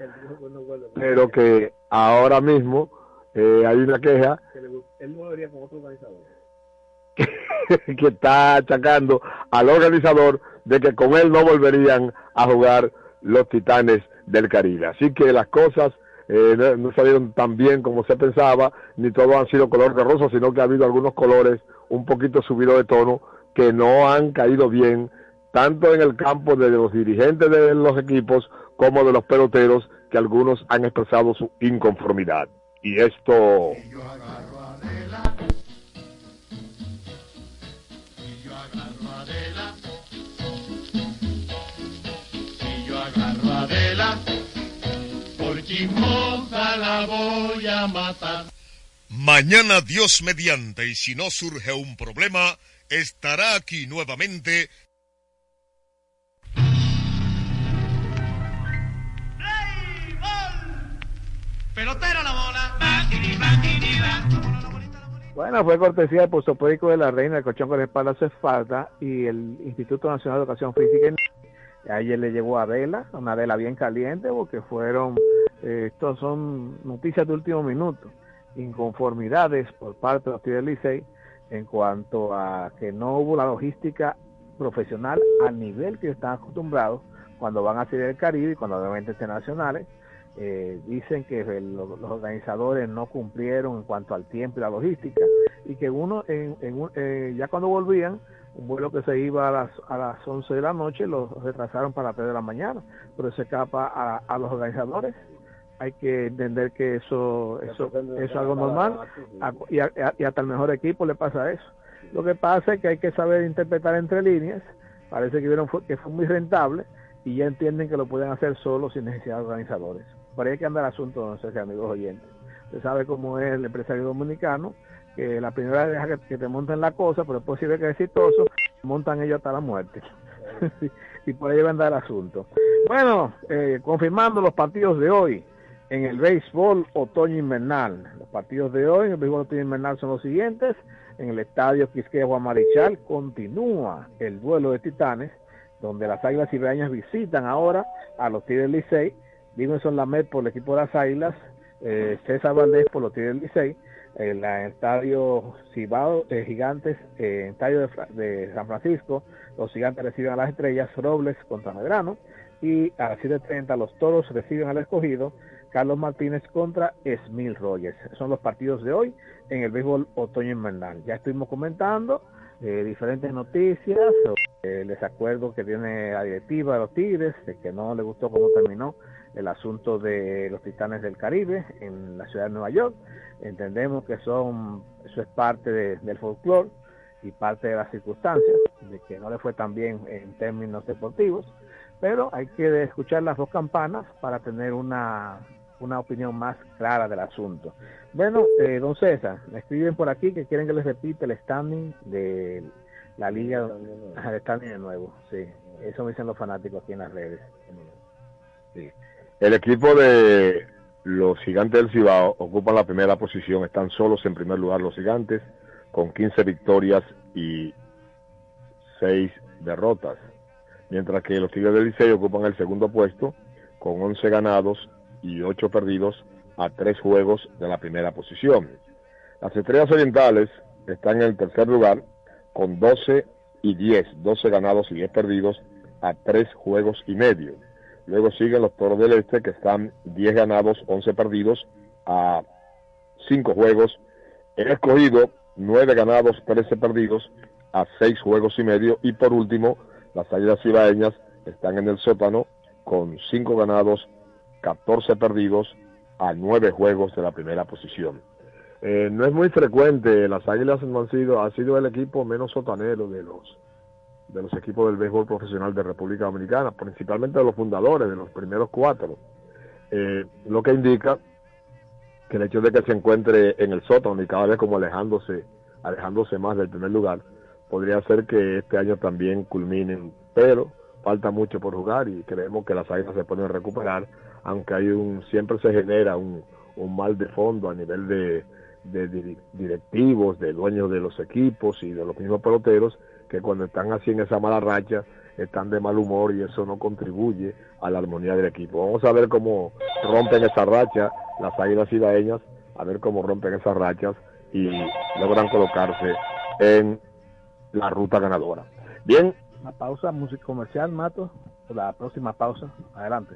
pero que ahora mismo eh, hay una queja
él no con otro organizador.
que está achacando al organizador de que con él no volverían a jugar los Titanes del Caribe. Así que las cosas eh, no, salieron tan bien como se pensaba, ni todos han sido color de rosa, sino que ha habido algunos colores un poquito subidos de tono que no han caído bien, tanto en el campo de los dirigentes de los equipos como de los peloteros, que algunos han expresado su inconformidad. Y esto...
chismosa la voy a matar.
Mañana Dios mediante y si no surge un problema, estará aquí nuevamente.
Pelotera la bola.
Bueno, fue cortesía del puesto médico de la Reina, el colchón con la espalda hace falta y el Instituto Nacional de Educación Física. Ayer le llegó a Vela, una vela bien caliente, porque fueron eh, estos son noticias de último minuto, inconformidades por parte de los Licey en cuanto a que no hubo la logística profesional al nivel que están acostumbrados cuando van a salir el Caribe y cuando van internacionales. Eh, dicen que los organizadores no cumplieron en cuanto al tiempo y la logística y que uno en, en, eh, ya cuando volvían un vuelo que se iba a las, a las 11 de la noche lo retrasaron para las 3 de la mañana, pero se escapa a, a los organizadores hay que entender que eso eso, eso es algo normal y, a, y, hasta el mejor equipo le pasa eso. Lo que pasa es que hay que saber interpretar entre líneas, parece que vieron que fue muy rentable y ya entienden que lo pueden hacer solo sin necesidad de organizadores. Por ahí hay que andar asunto, no sé si amigos oyentes. Usted sabe cómo es el empresario dominicano, que la primera vez que, te montan la cosa, pero es posible que es exitoso, montan ellos hasta la muerte. y por ahí va a andar el asunto. Bueno, eh, confirmando los partidos de hoy en el béisbol otoño invernal. Los partidos de hoy en el béisbol otoño invernal son los siguientes. En el estadio Quisqueya Marichal continúa el duelo de titanes, donde las Águilas Ibaeñas visitan ahora a los Tigres Licey. Livingston Lamed por el equipo de las Águilas, eh, César Valdés por los Tigres Licey. En el estadio Cibao eh, Gigantes, eh, estadio de, de, San Francisco, los Gigantes reciben a las Estrellas, Robles contra Medrano. Y a las 7.30 los Toros reciben al escogido Carlos Martínez contra Esmil Rogers. Son los partidos de hoy en el béisbol otoño invernal. Ya estuvimos comentando eh, diferentes noticias sobre el desacuerdo que tiene la directiva de los Tigres, de que no le gustó cómo terminó el asunto de los Titanes del Caribe en la ciudad de Nueva York. Entendemos que son eso es parte de, del folclore y parte de las circunstancias, de que no le fue tan bien en términos deportivos pero hay que escuchar las dos campanas para tener una, una opinión más clara del asunto. Bueno, eh, don César, me escriben por aquí que quieren que les repita el standing de la liga, el standing de nuevo, sí, eso me dicen los fanáticos aquí en las redes.
Sí. El equipo de los gigantes del Cibao ocupan la primera posición, están solos en primer lugar los gigantes, con 15 victorias y 6 derrotas, mientras que los Tigres del Licey ocupan el segundo puesto, con 11 ganados y 8 perdidos a 3 juegos de la primera posición. Las Estrellas Orientales están en el tercer lugar, con 12 y 10, 12 ganados y 10 perdidos a 3 juegos y medio. Luego siguen los Toros del Este que están 10 ganados, 11 perdidos a 5 juegos. El escogido 9 ganados, 13 perdidos a 6 juegos y medio. Y por último, las Águilas Cibaeñas están en el sótano con 5 ganados, 14 perdidos a 9 juegos de la primera posición. Eh, no es muy frecuente, las Águilas no han sido, ha sido el equipo menos sotanero de los de los equipos del béisbol profesional de República Dominicana, principalmente de los fundadores, de los primeros cuatro. Eh, lo que indica que el hecho de que se encuentre en el sótano y cada vez como alejándose, alejándose más del primer lugar, podría ser que este año también culminen, pero falta mucho por jugar y creemos que las águilas se pueden recuperar, aunque hay un, siempre se genera un, un mal de fondo a nivel de, de dir- directivos, de dueños de los equipos y de los mismos peloteros, que cuando están así en esa mala racha están de mal humor y eso no contribuye a la armonía del equipo. Vamos a ver cómo rompen esa racha las águilas ibaeñas, a ver cómo rompen esas rachas y logran colocarse en la ruta ganadora. Bien,
Una pausa música comercial, Mato, la próxima pausa, adelante.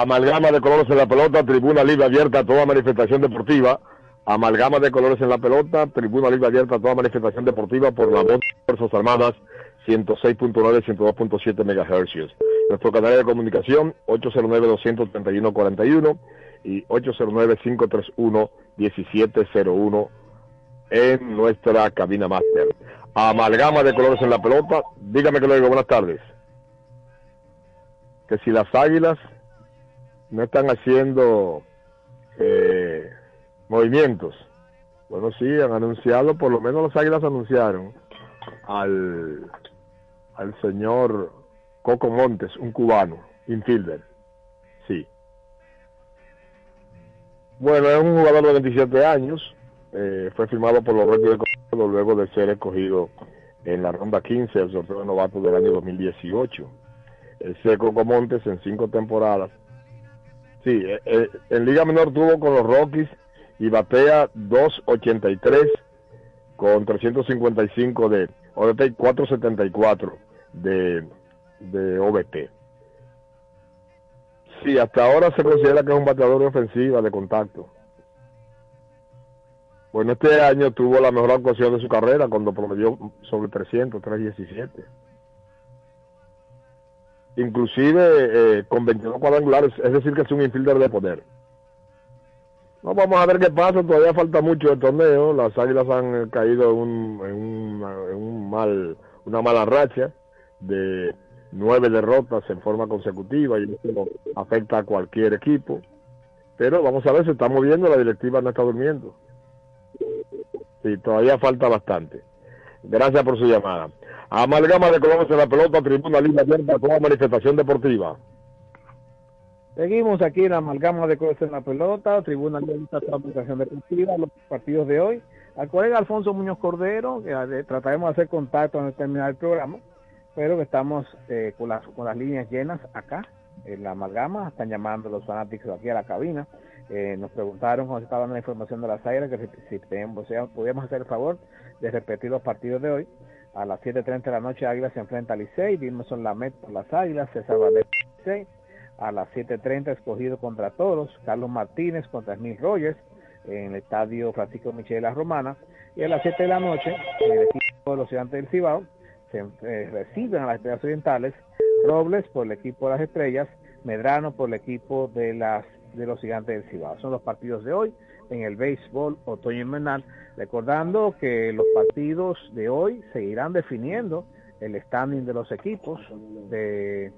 Amalgama de colores en la pelota, tribuna libre abierta a toda manifestación deportiva. Amalgama de colores en la pelota, tribuna libre abierta a toda manifestación deportiva por la voz de las Fuerzas Armadas, 106.9, 102.7 MHz. Nuestro canal de comunicación, 809-231-41 y 809-531-1701 en nuestra cabina máster. Amalgama de colores en la pelota, dígame que lo digo, buenas tardes. Que si las águilas no están haciendo eh, movimientos. Bueno, sí, han anunciado, por lo menos los Águilas anunciaron al, al señor Coco Montes, un cubano, infielder. Sí. Bueno, es un jugador de 27 años, eh, fue firmado por los Reyes de Colorado luego de ser escogido en la ronda 15 del sorteo de novato del año 2018. Ese Coco Montes en cinco temporadas. Sí, eh, eh, en Liga Menor tuvo con los Rockies y batea 2.83 con 355 de OBT 474 de, de OBT. Sí, hasta ahora se considera que es un bateador de ofensiva, de contacto. Bueno, este año tuvo la mejor actuación de su carrera cuando promedió sobre 300, 317. Inclusive eh, con 22 cuadrangulares, es decir que es un infielder de poder. No, vamos a ver qué pasa, todavía falta mucho el torneo, las águilas han caído en, un, en, un, en un mal, una mala racha de nueve derrotas en forma consecutiva y eso afecta a cualquier equipo. Pero vamos a ver, se está moviendo, la directiva no está durmiendo. Sí, todavía falta bastante. Gracias por su llamada. Amalgama de colores en la pelota, tribuna libre abierta, toda manifestación deportiva.
Seguimos aquí en amalgama de cosas en la pelota, tribuna de esta aplicación deportiva, los partidos de hoy. Al colega Alfonso Muñoz Cordero, eh, trataremos de hacer contacto antes de terminar el programa, pero que estamos eh, con, las, con las líneas llenas acá en la amalgama, están llamando los fanáticos aquí a la cabina. Eh, nos preguntaron cuando estaba dando la información de las águilas que si, si podíamos hacer el favor de repetir los partidos de hoy. A las 7.30 de la noche Águilas se enfrenta a Licey, Wilmerson Lamet por las Águilas, César Valdez Licey. A las 7.30 escogido contra Toros, Carlos Martínez contra Smith Rogers en el estadio Francisco Michel de la Romana. Y a las 7 de la noche el equipo de los gigantes del Cibao se eh, reciben a las estrellas orientales Robles por el equipo de las estrellas Medrano por el equipo de las de los gigantes del Cibao. Son los partidos de hoy en el béisbol otoño invernal recordando que los partidos de hoy seguirán definiendo el standing de los equipos de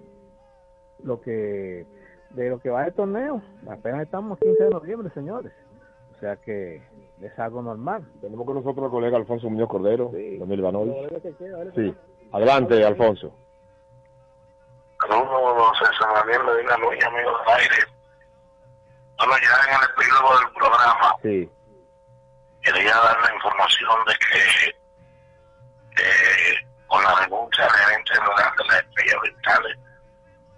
lo que de lo que va el torneo. Apenas estamos 15 de noviembre, señores. O sea que es algo normal.
Tenemos con nosotros al colega Alfonso Muñoz Cordero, sí. Sí, adelante, Alfonso.
Saludos, César Daniel Medina Luis, amigo del aire. Bueno, ya en el epílogo del programa,
sí.
quería dar la información de que eh, con la renuncia del gerente general de las estrellas orientales,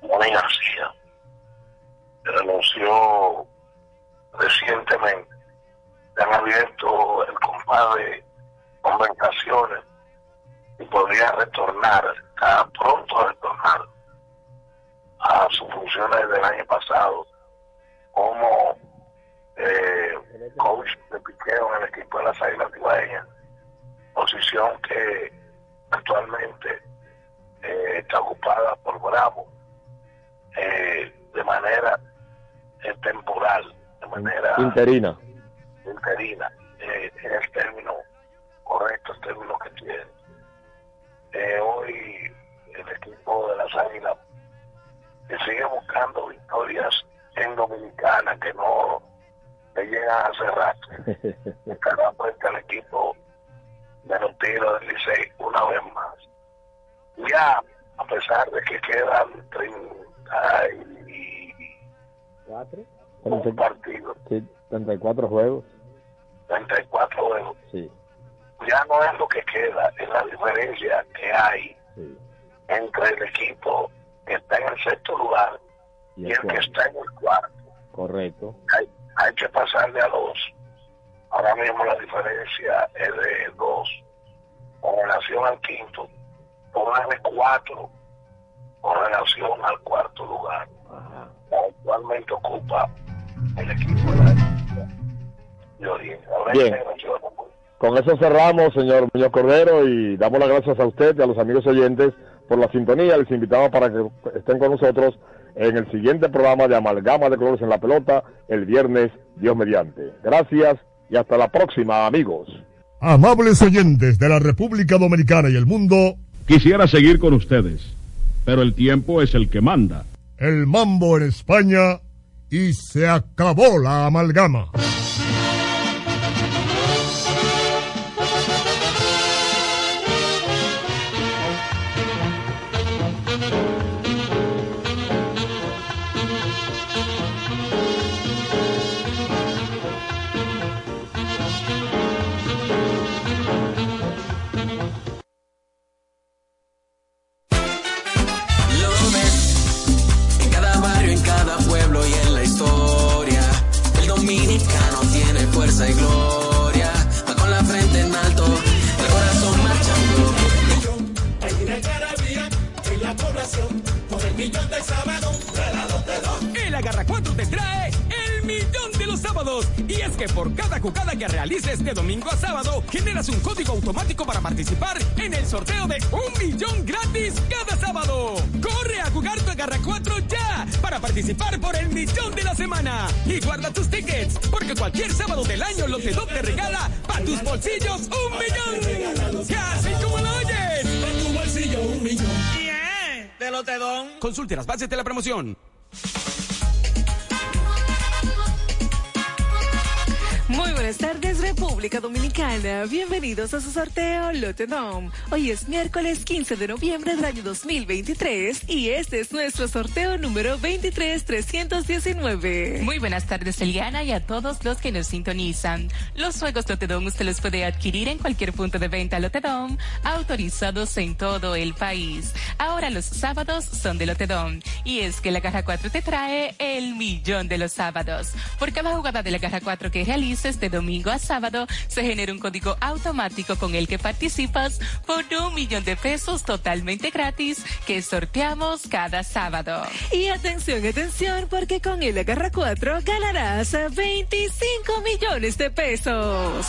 Moni García renunció recientemente. Se han abierto el compadre conversaciones y podría retornar, está pronto a retornar a sus funciones del año pasado como eh, coach de piqueo en el equipo de las Águilas Ibaeñas, posición que actualmente eh, está ocupada por Bravo eh, de manera temporal, de manera
interina.
Interina, en el término correcto, el término que tiene. Hoy el equipo de las Águilas sigue buscando victorias en Dominicana que no le llegan a cerrar. Cada vuelta al equipo de los tiros del Licey una vez más. Ya, a pesar de que quedan 30 y
¿Cuatro?
un partido,
Sí, 34 juegos.
34 juegos,
Sí,
ya no es lo que queda, es la diferencia que hay
sí.
entre el equipo que está en el sexto lugar
Y
y,
el
que está en el cuarto.
Correcto.
Hay, hay que pasarle a dos. Ahora mismo la diferencia es de dos. Con relación al quinto, póngale cuatro con relación al cuarto lugar. Actualmente ocupa el equipo de la de Origen. Ahora
Bien. Con eso cerramos, señor Muñoz Cordero, y damos las gracias a usted y a los amigos oyentes por la sintonía. Les invitamos para que estén con nosotros en el siguiente programa de Amalgama de Colores en la Pelota, el viernes, Dios mediante. Gracias y hasta la próxima, amigos.
Amables oyentes de la República Dominicana y el mundo,
Quisiera seguir con ustedes, pero el tiempo es el que manda.
el mambo en España y se acabó la amalgama.
De la
promoción.
Dominicana. Bienvenidos a su sorteo Lotedom. Hoy es miércoles 15 de noviembre del año 2023 y este es nuestro sorteo número 23319.
Muy buenas tardes, Eliana, y a todos los que nos sintonizan. Los juegos Lotedom usted los puede adquirir en cualquier punto de venta Lotedom, autorizados en todo el país. Ahora los sábados son de Lotedom, y es que la Garra 4 te trae el millón de los sábados. Por cada jugada de la Garra 4 que realices de domingo a sábado, se genera un código automático con el que participas por un millón de pesos totalmente gratis que sorteamos cada sábado.
Y atención, atención, porque con el Agarra 4 ganarás 25 millones de pesos.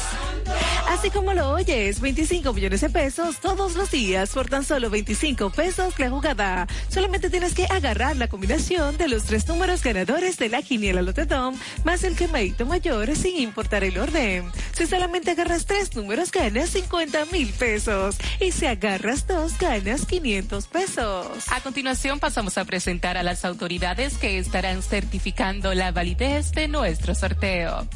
Así como lo oyes, 25 millones de pesos todos los días por tan solo 25 pesos la jugada. Solamente tienes que agarrar la combinación de los tres números ganadores de la quiniela Lotedom más el quemadito mayor sin importar el orden. Si solamente agarras tres números ganas 50 mil pesos y si agarras dos ganas 500 pesos.
A continuación pasamos a presentar a las autoridades que estarán certificando la validez de nuestro sorteo.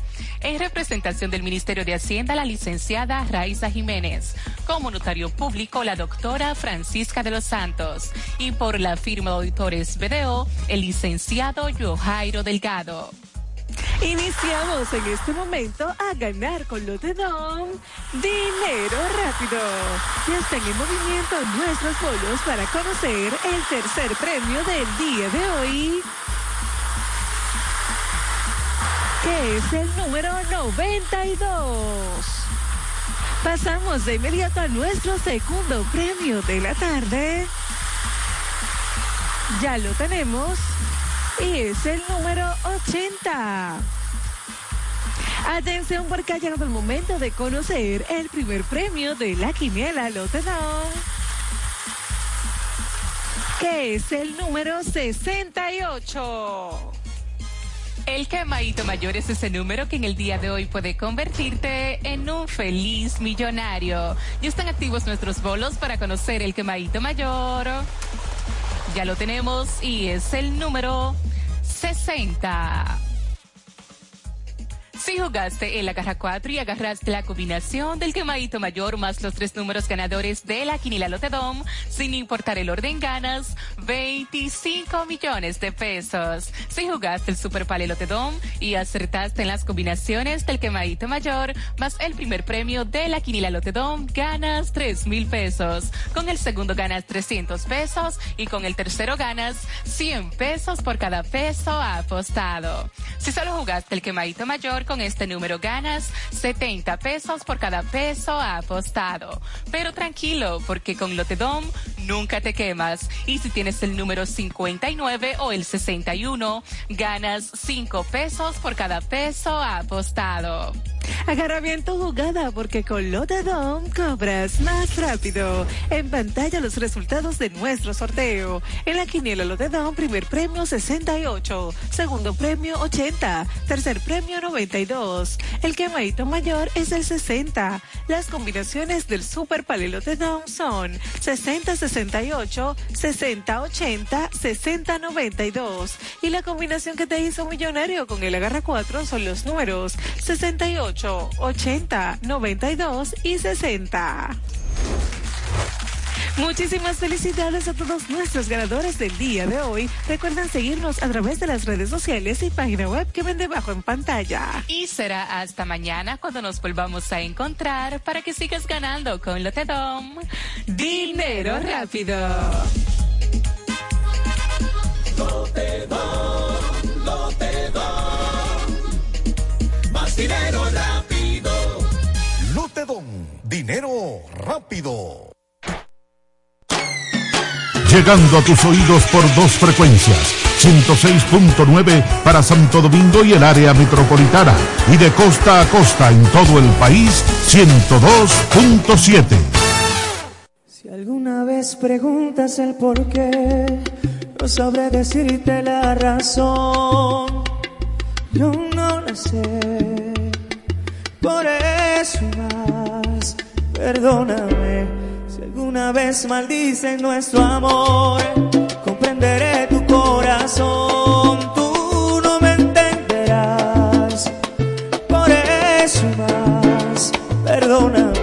En representación del Ministerio de Hacienda, la licenciada Raiza Jiménez. Como notario público, la doctora Francisca de los Santos. Y por la firma de auditores BDO, el licenciado Yojairo Delgado.
Iniciamos en este momento a ganar con Lotedom dinero rápido. Ya están en movimiento nuestros bolos para conocer el tercer premio del día de hoy. Que es el número 92. Pasamos de inmediato a nuestro segundo premio de la tarde. Ya lo tenemos. Y es el número 80. Atención porque ha llegado el momento de conocer el primer premio de la quiniela Lotedom. Que es el número 68.
El quemadito mayor es ese número que en el día de hoy puede convertirte en un feliz millonario. Ya están activos nuestros bolos para conocer el quemadito mayor. Ya lo tenemos y es el número 60. Si jugaste en la caja 4 y agarraste la combinación del quemadito mayor más los tres números ganadores de la quinila Lotedom, sin importar el orden, ganas 25 millones de pesos. Si jugaste el Super Pale Lotedom y acertaste en las combinaciones del quemadito mayor más el primer premio de la quinila Lotedom, ganas 3 mil pesos. Con el segundo ganas 300 pesos y con el tercero ganas 100 pesos por cada peso apostado. Si solo jugaste el quemadito mayor, con este número ganas 70 pesos por cada peso apostado. Pero tranquilo, porque con Lotedom nunca te quemas. Y si tienes el número 59 o el 61, ganas 5 pesos por cada peso apostado.
Agarra bien tu jugada porque con Lotedom cobras más rápido. En pantalla los resultados de nuestro sorteo. En la quiniela Lotedom, primer premio 68, segundo premio 80, tercer premio 92. El quemadito mayor es el 60. Las combinaciones del Super Pale Lotedom son 60-68, 60-80, 60-92. Y la combinación que te hizo millonario con el Agarra 4 son los números 68. 80, 92 y 60. Muchísimas felicidades a todos nuestros ganadores del día de hoy. Recuerden seguirnos a través de las redes sociales y página web que ven debajo en pantalla.
Y será hasta mañana cuando nos volvamos a encontrar para que sigas ganando con Lotedom. Dinero rápido.
Lotedom, Lotedom. Más dinero rápido.
Lotedom, dinero rápido.
Llegando a tus oídos por dos frecuencias, 106.9 para Santo Domingo y el área metropolitana, y de costa a costa en todo el país, 102.7.
Si alguna vez preguntas el por qué, no sabré decirte la razón. Yo no la sé. Por eso más, perdóname. Si alguna vez maldicen nuestro amor, comprenderé tu corazón. Tú no me entenderás. Por eso más, perdóname.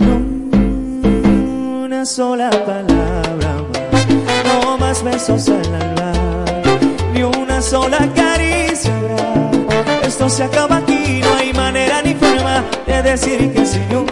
No una sola palabra más, no más besos al alba, ni una sola caricia. Esto se acaba aquí, no hay manera ni forma de decir que sí. Ni